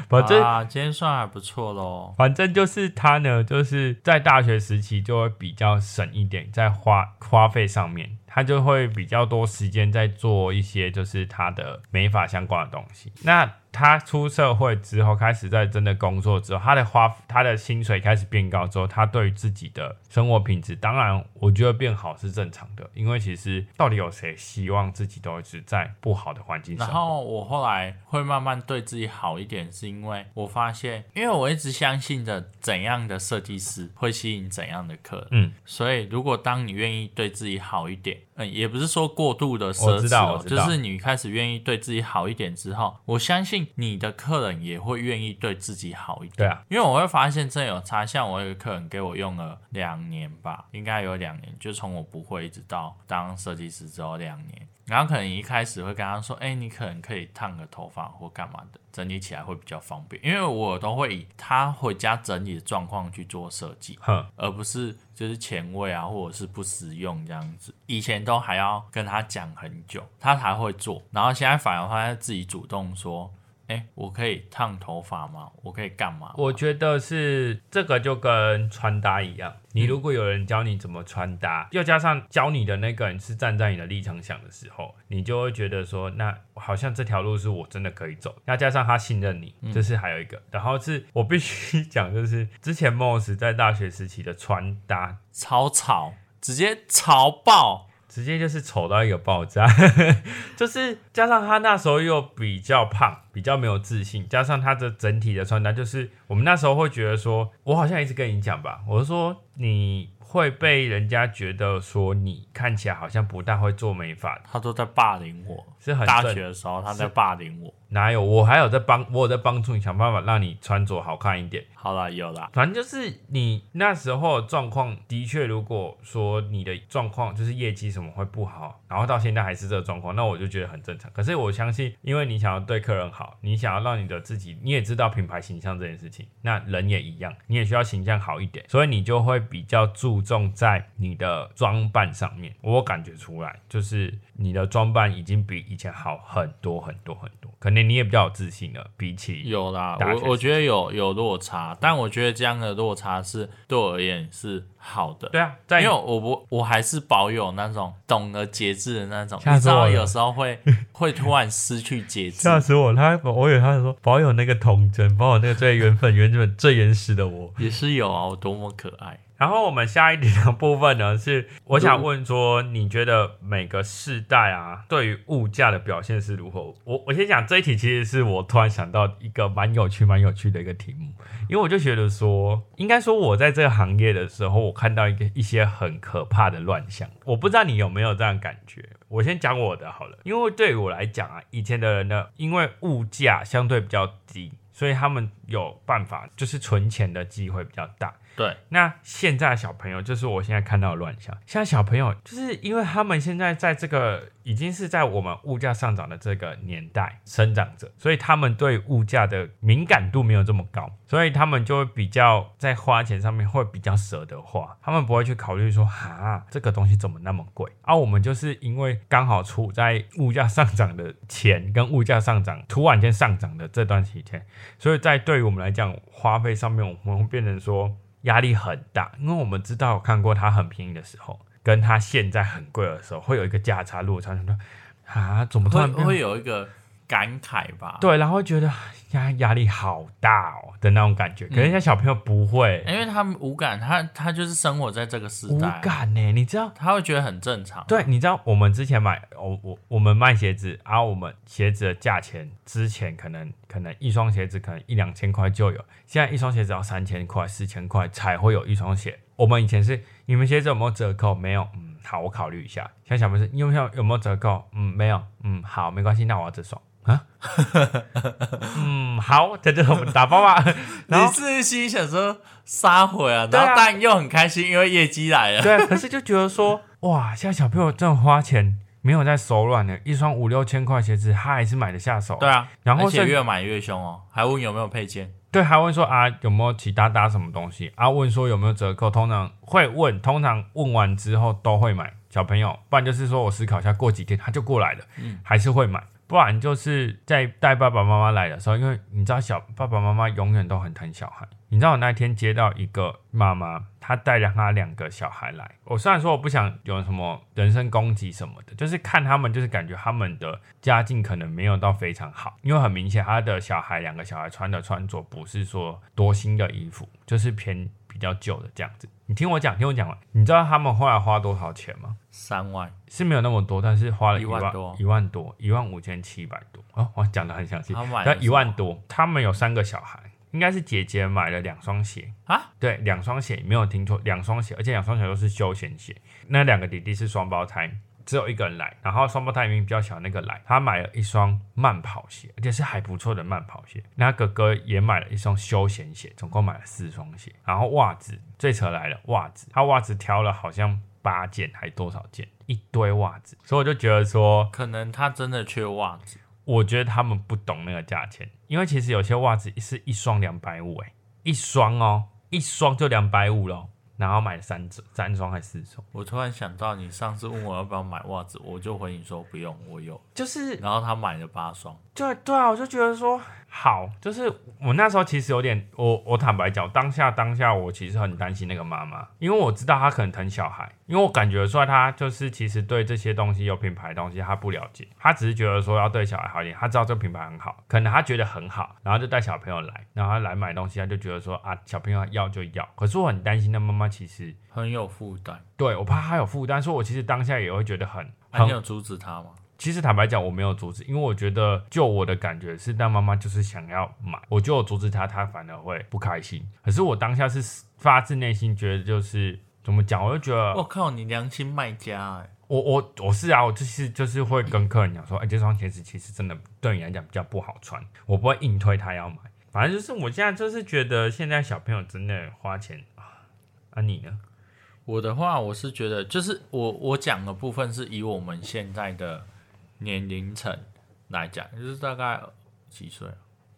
反正啊，今天算还不错喽。反正就是他呢，就是在大学时期就会比较省一点，在花花费上面，他就会比较多时间在做一些就是他的美发相关的东西。那他出社会之后，开始在真的工作之后，他的花他的薪水开始变高之后，他对于自己的生活品质，当然我觉得变好是正常的，因为其实到底有谁希望自己都一直在不好的环境然？后我后来会慢慢对自己好一点，是因为我发现，因为我一直相信着怎样的设计师会吸引怎样的客人，嗯，所以如果当你愿意对自己好一点，嗯，也不是说过度的我奢侈就是你开始愿意对自己好一点之后，我相信你的客人也会愿意对自己好一点。对啊，因为我会发现真的有差，像我有个客人给我用了两年吧，应该有两年，就从我不会一直到当设计师之后两年。然后可能一开始会跟他说，哎、你可能可以烫个头发或干嘛的，整理起来会比较方便。因为我都会以他回家整理的状况去做设计，哼，而不是就是前卫啊，或者是不实用这样子。以前都还要跟他讲很久，他才会做，然后现在反而他自己主动说，哎、我可以烫头发吗？我可以干嘛？我觉得是这个就跟穿搭一样，你如果有人教你怎么穿搭，又加上教你的那个人是站在你的立场想的时候，你就会觉得说，那好像这条路是我真的可以走。那加上他信任你，这是还有一个。然后是我必须 讲，就是之前 Moss 在大学时期的穿搭，超吵，直接潮爆。直接就是丑到一个爆炸，就是加上他那时候又比较胖，比较没有自信，加上他的整体的穿搭，就是我们那时候会觉得说，我好像一直跟你讲吧，我是说你会被人家觉得说你看起来好像不大会做美发，他都在霸凌我。大是很大学的时候，他在霸凌我。哪有？我还有在帮，我有在帮助你想办法让你穿着好看一点。好了，有啦，反正就是你那时候状况，的确，如果说你的状况就是业绩什么会不好，然后到现在还是这个状况，那我就觉得很正常。可是我相信，因为你想要对客人好，你想要让你的自己，你也知道品牌形象这件事情，那人也一样，你也需要形象好一点，所以你就会比较注重在你的装扮上面。我感觉出来，就是你的装扮已经比以前好很多很多很多，可能你也比较有自信了，比起有啦。我我觉得有有落差，但我觉得这样的落差是对我而言是好的。对啊，在因为我不，我还是保有那种懂得节制的那种。你知道，有时候会 会突然失去节制。吓死我！他我以为他说保有那个童真，保有那个最原本、原本最原始的我。也是有啊，我多么可爱。然后我们下一题的部分呢，是我想问说，你觉得每个世代啊，对于物价的表现是如何？我我先讲这一题，其实是我突然想到一个蛮有趣、蛮有趣的一个题目，因为我就觉得说，应该说我在这个行业的时候，我看到一个一些很可怕的乱象，我不知道你有没有这样感觉。我先讲我的好了，因为对于我来讲啊，以前的人呢，因为物价相对比较低，所以他们有办法，就是存钱的机会比较大。对，那现在小朋友就是我现在看到的乱象。现在小朋友就是因为他们现在在这个已经是在我们物价上涨的这个年代生长着，所以他们对物价的敏感度没有这么高，所以他们就会比较在花钱上面会比较舍得花，他们不会去考虑说哈这个东西怎么那么贵。而我们就是因为刚好处在物价上涨的钱跟物价上涨突然间上涨的这段期间，所以在对于我们来讲花费上面，我们会变成说。压力很大，因为我们知道看过它很便宜的时候，跟它现在很贵的时候，会有一个价差落差。说啊，怎么突然会有一个感慨吧？对，然后觉得压压力好大哦的那种感觉。可是像小朋友不会，因为他们无感，他他就是生活在这个时代，无感呢。你知道，他会觉得很正常。对，你知道我们之前买，我我我们卖鞋子，然后我们鞋子的价钱之前可能。可能一双鞋子可能一两千块就有，现在一双鞋子要三千块、四千块才会有一双鞋。我们以前是你们鞋子有没有折扣？没有，嗯，好，我考虑一下。现在小朋友有没有有没有折扣？嗯，没有，嗯，好，没关系，那我要这双啊。嗯，好，这就是我们打包吧。你是心想说撒回啊，然后但又很开心，因为业绩来了。对，可是就觉得说 哇，现在小朋友这种花钱。没有在手软的，一双五六千块鞋子，他还是买得下手。对啊，然后而且越买越凶哦，还问有没有配件。对，还问说啊有没有其他搭什么东西啊？问说有没有折扣，通常会问，通常问完之后都会买。小朋友，不然就是说我思考一下，过几天他就过来了，嗯，还是会买。不然就是在带爸爸妈妈来的时候，因为你知道小爸爸妈妈永远都很疼小孩。你知道我那天接到一个妈妈，她带着她两个小孩来。我虽然说我不想有什么人身攻击什么的，就是看他们，就是感觉他们的家境可能没有到非常好，因为很明显他的小孩两个小孩穿的穿着不是说多新的衣服，就是偏比较旧的这样子。你听我讲，听我讲完。你知道他们后来花多少钱吗？三万是没有那么多，但是花了一万多，一万多，一万五千七百多。哦，我讲的很详细。那一万多，他们有三个小孩，应该是姐姐买了两双鞋啊？对，两双鞋，没有听错，两双鞋，而且两双鞋都是休闲鞋。那两个弟弟是双胞胎。只有一个人来，然后双胞胎明明比较小那个来，他买了一双慢跑鞋，而且是还不错的慢跑鞋。那哥哥也买了一双休闲鞋，总共买了四双鞋。然后袜子最扯来了，袜子他袜子挑了好像八件还多少件，一堆袜子。所以我就觉得说，可能他真的缺袜子。我觉得他们不懂那个价钱，因为其实有些袜子是一双两百五，哎，一双哦，一双就两百五了。然后买了三只三双还是四双？我突然想到，你上次问我要不要买袜子，我就回你说不用，我有。就是，然后他买了八双。对对啊，我就觉得说。好，就是我那时候其实有点，我我坦白讲，当下当下我其实很担心那个妈妈，因为我知道她可能疼小孩，因为我感觉出来她就是其实对这些东西有品牌东西她不了解，她只是觉得说要对小孩好一点，她知道这个品牌很好，可能她觉得很好，然后就带小朋友来，然后来买东西，她就觉得说啊小朋友要就要，可是我很担心那妈妈其实很有负担，对我怕她有负担，所以我其实当下也会觉得很，你有阻止她吗？其实坦白讲，我没有阻止，因为我觉得就我的感觉是，当妈妈就是想要买，我就阻止她，她反而会不开心。可是我当下是发自内心觉得，就是怎么讲，我就觉得，我靠，你良心卖家哎！我我我是啊，我就是就是会跟客人讲说，哎，这双鞋子其实真的对你来讲比较不好穿，我不会硬推他要买。反正就是我现在就是觉得，现在小朋友真的花钱啊。啊，你呢？我的话，我是觉得，就是我我讲的部分是以我们现在的。年龄层来讲，就是大概几岁？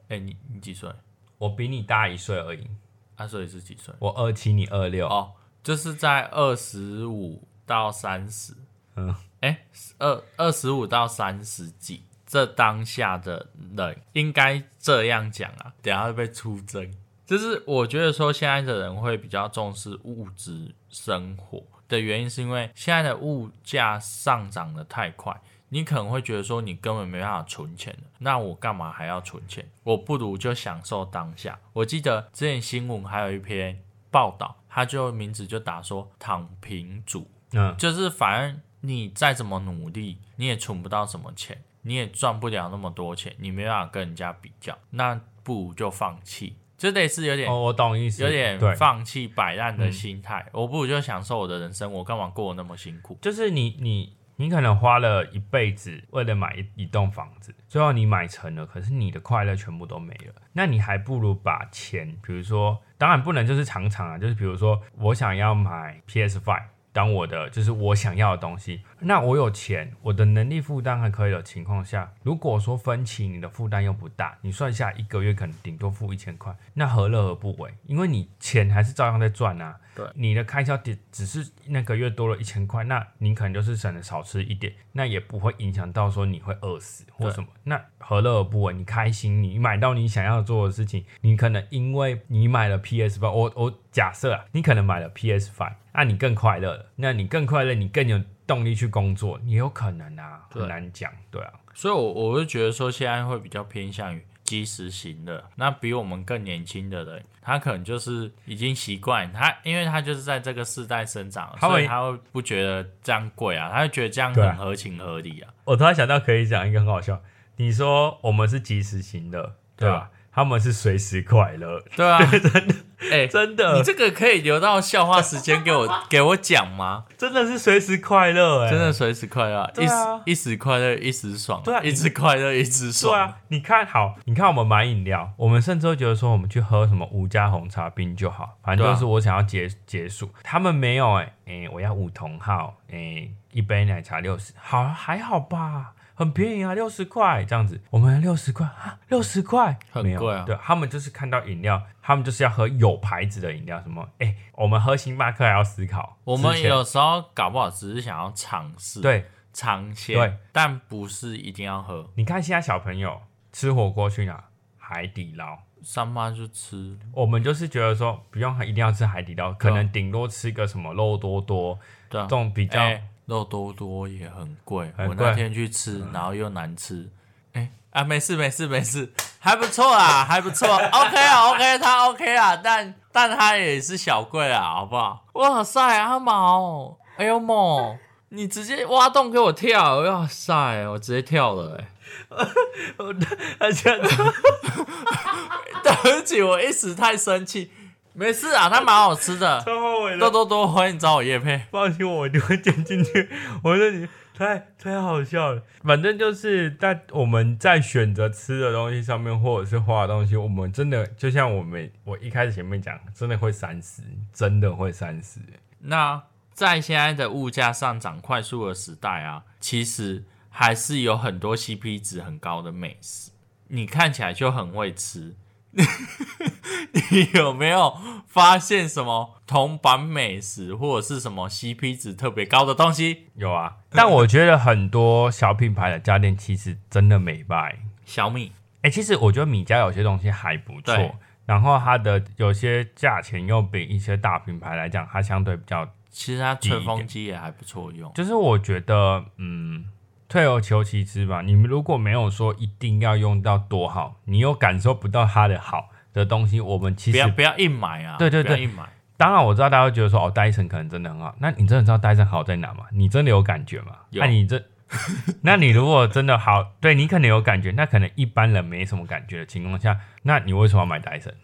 哎，你你几岁？我比你大一岁而已。啊，所以是几岁？我二七，你二六。哦，就是在二十五到三十。嗯，哎，二二十五到三十几，这当下的人应该这样讲啊。等下会被出征。就是我觉得说，现在的人会比较重视物质生活的原因，是因为现在的物价上涨的太快。你可能会觉得说你根本没办法存钱那我干嘛还要存钱？我不如就享受当下。我记得之前新闻还有一篇报道。他就名字就打说躺平族，嗯，就是反正你再怎么努力，你也存不到什么钱，你也赚不了那么多钱，你没办法跟人家比较，那不如就放弃，就类似有点哦，我懂意思，有点，放弃摆烂的心态，我不如就享受我的人生，我干嘛过得那么辛苦？就是你你你可能花了一辈子为了买一一栋房子，最后你买成了，可是你的快乐全部都没了，那你还不如把钱，比如说，当然不能就是常常啊，就是比如说我想要买 PS Five。当我的就是我想要的东西，那我有钱，我的能力负担还可以的情况下，如果说分期你的负担又不大，你算下一个月可能顶多付一千块，那何乐而不为？因为你钱还是照样在赚啊。对，你的开销只只是那个月多了一千块，那你可能就是省的少吃一点，那也不会影响到说你会饿死或什么，那何乐而不为？你开心，你买到你想要做的事情，你可能因为你买了 PS Five，我我假设啊，你可能买了 PS Five，那你更快乐了，那你更快乐，你更有动力去工作，也有可能啊，很对难讲，对啊，所以我，我就觉得说，现在会比较偏向于及时型的。那比我们更年轻的人，他可能就是已经习惯他，因为他就是在这个世代生长，所以他会不觉得这样贵啊，他会觉得这样很合情合理啊。我突然想到可以讲一个很好笑，你说我们是及时型的，对吧？他们是随时快乐，对啊，真的，哎、真的。你，这个可以留到笑话时间给我 给我讲吗？真的是随时快乐，哎，真的随时快乐，一时一时快乐一时爽，对啊一时快乐一时对爽。啊，你看好，你看我们买饮料，我们甚至会觉得说，我们去喝什么无加红茶冰就好，反正就是我想要结结束。他们没有哎、哎、我要五同号，哎、一杯奶茶六十，好还好吧，很便宜啊，六十块这样子。我们六十块啊，六十块很贵啊对他们就是看到饮料，他们就是要喝有牌子的饮料，什么哎、我们喝星巴克还要思考，我们有时候搞不好只是想要尝试，对。尝鲜，对，但不是一定要喝。你看现在小朋友吃火锅去哪？海底捞。上班就吃，我们就是觉得说，不用一定要吃海底捞，可能顶多吃个什么肉多多对啊这，种比较、哎肉多多也很贵。很贵我那天去吃，然后又难吃。哎、啊，没事没事没事，还不错啊，还不错。OK 啊 OK，他 OK 啊，但但他也是小贵啊，好不好？哇塞，阿毛，哎呦莫，你直接挖洞给我跳，哇塞，我直接跳了哎、而且 对不起，我一时太生气。没事啊，它蛮好吃的。超后悔的，多多多，欢迎找我叶配。放心我一定会点进去。我说你太太好笑了，反正就是在我们在选择吃的东西上面，或者是花的东西，我们真的就像我们我一开始前面讲，真的会三思，真的会三思。那在现在的物价上涨快速的时代啊，其实还是有很多 CP 值很高的美食，你看起来就很会吃。你有没有发现什么同版美食或者是什么 CP 值特别高的东西？有啊，但我觉得很多小品牌的家电其实真的美败。小米哎、其实我觉得米家有些东西还不对错，然后它的有些价钱又比一些大品牌来讲，它相对比较，其实它吹风机也还不错用。就是我觉得，嗯，退而求其次吧。你们如果没有说一定要用到多好，你又感受不到它的好的东西，我们其实不要不要硬买啊！对对对不要硬买。当然我知道大家会觉得说，哦，戴森可能真的很好，那你真的知道戴森好在哪吗？你真的有感觉吗？有那你这，那你如果真的好，对你可能有感觉，那可能一般人没什么感觉的情况下，那你为什么要买戴森？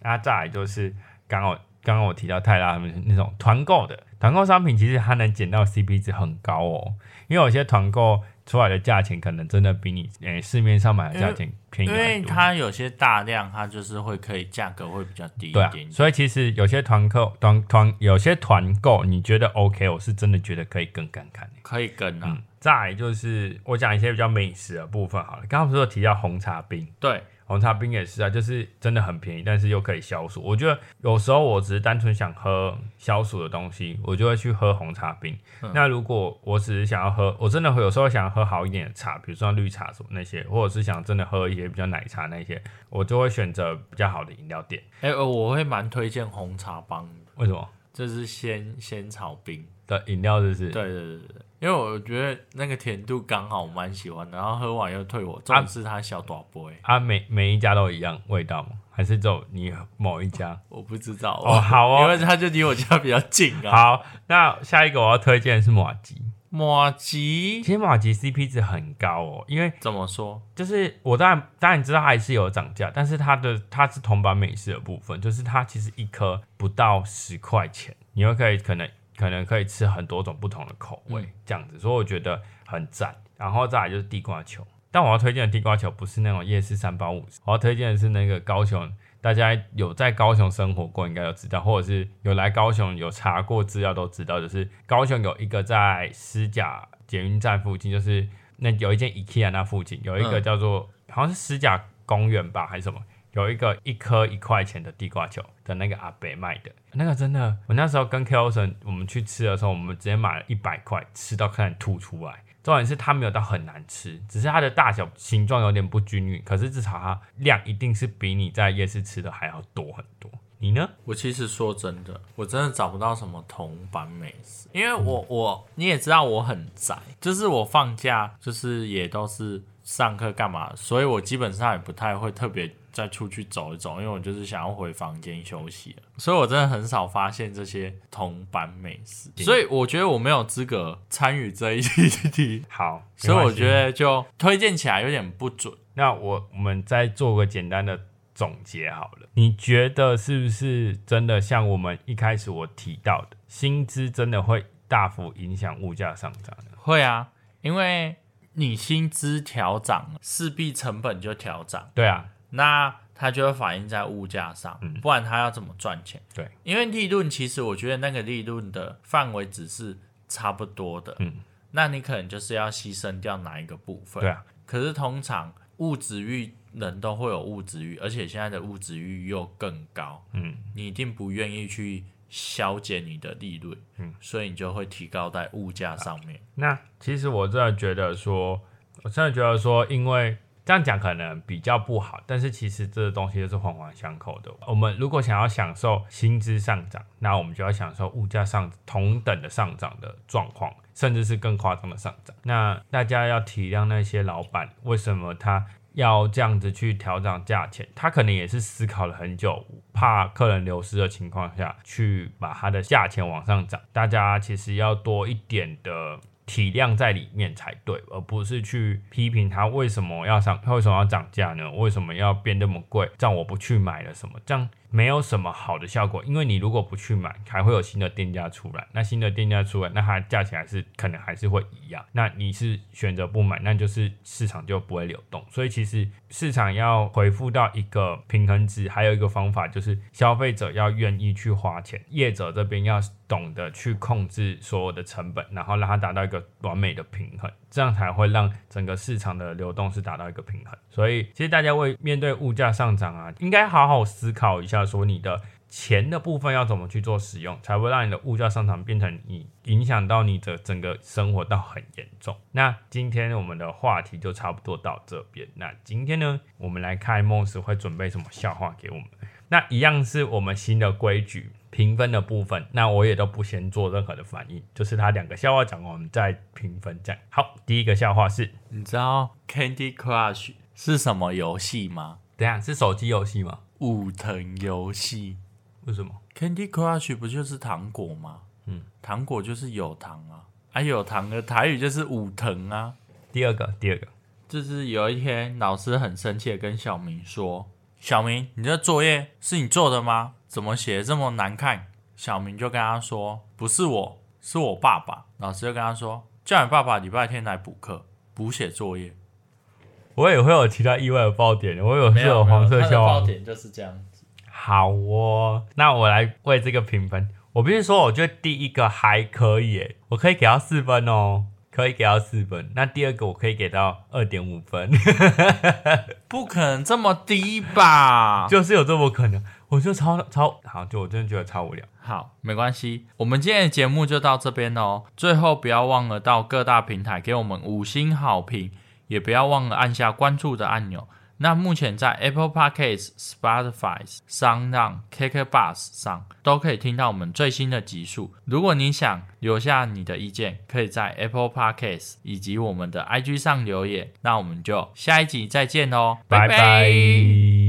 那，再来就是刚刚我刚刚我提到泰拉他们那种团购的团购商品，其实它能捡到 CP 值很高哦，因为有些团购出来的价钱可能真的比你诶、市面上买的价钱便宜因。为它有些大量，它就是会可以价格会比较低一点，点。所以其实有些团购团团有些团购，你觉得 OK，我是真的觉得可以跟看看、可以跟啊。嗯，再来就是我讲一些比较美食的部分好了。刚刚不是有提到红茶冰，对，红茶冰也是啊，就是真的很便宜，但是又可以消暑。我觉得有时候我只是单纯想喝消暑的东西，我就会去喝红茶冰。嗯那如果我只是想要喝，我真的会有时候想要喝好一点的茶，比如说绿茶什么那些，或者是想真的喝一些比较奶茶那些，我就会选择比较好的饮料店。哎、呃我会蛮推荐红茶帮的，为什么？这是仙仙草冰。的饮料，是不是？对对对对，因为我觉得那个甜度刚好，我蛮喜欢的。然后喝完又退火，重点是它小短波哎。啊，每每一家都一样味道吗？还是只有你某一家？我不知道哦。好哦，因为它就离我家比较近啊。好，那下一个我要推荐的是马吉。马吉，其实马吉 CP 值很高哦，因为怎么说？就是我当然当然知道它还是有涨价，但是它的它是同版美式的部分，就是它其实一颗不到十块钱，你又可以可能。可能可以吃很多种不同的口味，这样子，所以我觉得很赞。然后再来就是地瓜球，但我要推荐的地瓜球不是那种夜市三包五十，我要推荐的是那个高雄，大家有在高雄生活过应该都知道，或者是有来高雄有查过资料都知道，就是高雄有一个在狮甲捷运站附近，就是那有一间 IKEA 那附近有一个叫做好像是狮甲公园吧还是什么。有一个一颗一块钱的地瓜球的那个阿北卖的，那个真的，我那时候跟 K O 神我们去吃的时候，我们直接买了一百块，吃到快吐出来。重点是它没有到很难吃，只是它的大小形状有点不均匀，可是至少它量一定是比你在夜市吃的还要多很多。你呢？我其实说真的，我真的找不到什么铜板美食，因为我我你也知道我很宅，就是我放假就是也都是上课干嘛，所以我基本上也不太会特别。再出去走一走，因为我就是想要回房间休息了，所以我真的很少发现这些铜板美食，所以我觉得我没有资格参与这一 题。好，所以我觉得就推荐起来有点不准。那我我们再做个简单的总结好了，你觉得是不是真的像我们一开始我提到的，薪资真的会大幅影响物价上涨？会啊，因为你薪资调涨，势必成本就调涨。对啊。那它就会反映在物价上，不然它要怎么赚钱？对，因为利润其实我觉得那个利润的范围只是差不多的，嗯，那你可能就是要牺牲掉哪一个部分？对啊。可是通常物质欲人都会有物质欲，而且现在的物质欲又更高，嗯，你一定不愿意去削减你的利润，嗯，所以你就会提高在物价上面。那其实我真的觉得说，我真的觉得说，因为。这样讲可能比较不好，但是其实这个东西都是环环相扣的。我们如果想要享受薪资上涨，那我们就要享受物价上同等的上涨的状况，甚至是更夸张的上涨。那大家要体谅那些老板，为什么他要这样子去调整价钱？他可能也是思考了很久，怕客人流失的情况下去把他的价钱往上涨。大家其实要多一点的。体谅在里面才对，而不是去批评他为什么要涨，他为什么要涨价呢？为什么要变那么贵？这样我不去买了什么？这样。没有什么好的效果，因为你如果不去买，还会有新的店家出来。那新的店家出来，那它价钱还是可能还是会一样。那你是选择不买，那就是市场就不会流动。所以其实市场要回复到一个平衡值，还有一个方法就是消费者要愿意去花钱，业者这边要懂得去控制所有的成本，然后让它达到一个完美的平衡。这样才会让整个市场的流动是达到一个平衡。所以，其实大家为面对物价上涨啊，应该好好思考一下，说你的钱的部分要怎么去做使用，才会让你的物价上涨变成你影响到你的整个生活到很严重。那今天我们的话题就差不多到这边。那今天呢，我们来看梦时会准备什么笑话给我们。那一样是我们新的规矩。评分的部分，那我也都不先做任何的反应，就是他两个笑话讲完，我们再评分。这样好，第一个笑话是，你知道 Candy Crush 是什么游戏吗？等下是手机游戏吗？武藤游戏？为什么？Candy Crush 不就是糖果吗？嗯，糖果就是有糖啊，啊有糖的台语就是武藤啊。第二个，第二个就是有一天老师很生气的跟小明说：“小明，你这作业是你做的吗？”怎么写这么难看？小明就跟他说：“不是我，是我爸爸。”老师就跟他说：“叫你爸爸礼拜天来补课，补写作业。”我也会有其他意外的爆点，我有是有黄色笑话。爆点就是这样子。好哦，那我来为这个评分。我必须说，我觉得第一个还可以，我可以给他四分哦，可以给到四分。那第二个我可以给到二点五分，不可能这么低吧？就是有这么可能。我就超超好，就我真的觉得超无聊。好，没关系，我们今天的节目就到这边喽。最后不要忘了到各大平台给我们五星好评，也不要忘了按下关注的按钮，那目前在 Apple Podcasts、Spotify、s o u n d n k k b u s 上都可以听到我们最新的集数。如果你想留下你的意见，可以在 Apple Podcasts 以及我们的 IG 上留言。那我们就下一集再见喽，拜拜